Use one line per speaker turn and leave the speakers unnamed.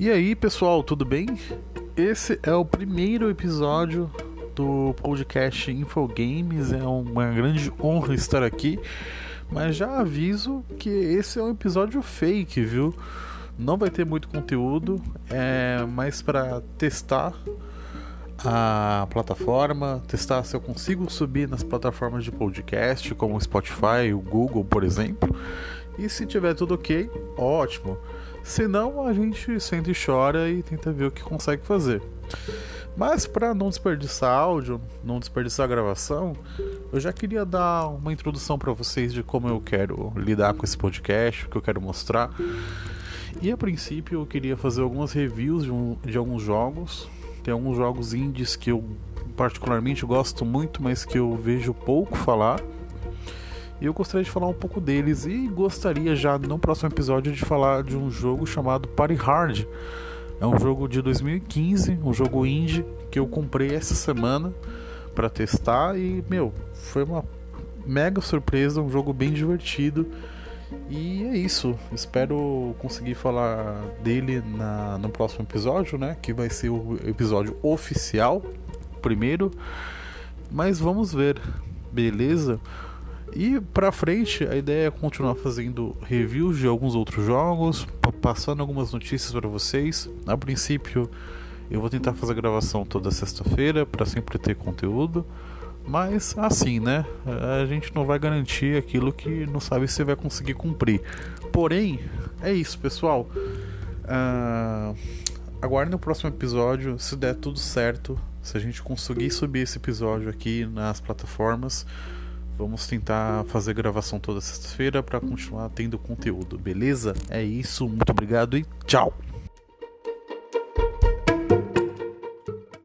E aí, pessoal, tudo bem? Esse é o primeiro episódio do podcast Infogames. É uma grande honra estar aqui, mas já aviso que esse é um episódio fake, viu? Não vai ter muito conteúdo, é mais para testar a plataforma, testar se eu consigo subir nas plataformas de podcast, como o Spotify, o Google, por exemplo. E se tiver tudo ok, ótimo. Se não, a gente sente e chora e tenta ver o que consegue fazer. Mas para não desperdiçar áudio, não desperdiçar gravação, eu já queria dar uma introdução para vocês de como eu quero lidar com esse podcast, o que eu quero mostrar. E a princípio eu queria fazer algumas reviews de, um, de alguns jogos. Tem alguns jogos indies que eu particularmente gosto muito, mas que eu vejo pouco falar. E eu gostaria de falar um pouco deles e gostaria já no próximo episódio de falar de um jogo chamado Party Hard. É um jogo de 2015, um jogo indie que eu comprei essa semana para testar e meu, foi uma mega surpresa, um jogo bem divertido. E é isso. Espero conseguir falar dele na, no próximo episódio, né? Que vai ser o episódio oficial, primeiro. Mas vamos ver, beleza? E pra frente, a ideia é continuar fazendo reviews de alguns outros jogos, passando algumas notícias para vocês. A princípio, eu vou tentar fazer a gravação toda sexta-feira para sempre ter conteúdo. Mas assim, né? A gente não vai garantir aquilo que não sabe se vai conseguir cumprir. Porém, é isso, pessoal. Uh, aguardem o próximo episódio. Se der tudo certo, se a gente conseguir subir esse episódio aqui nas plataformas. Vamos tentar fazer gravação toda sexta-feira para continuar tendo conteúdo, beleza? É isso, muito obrigado e tchau!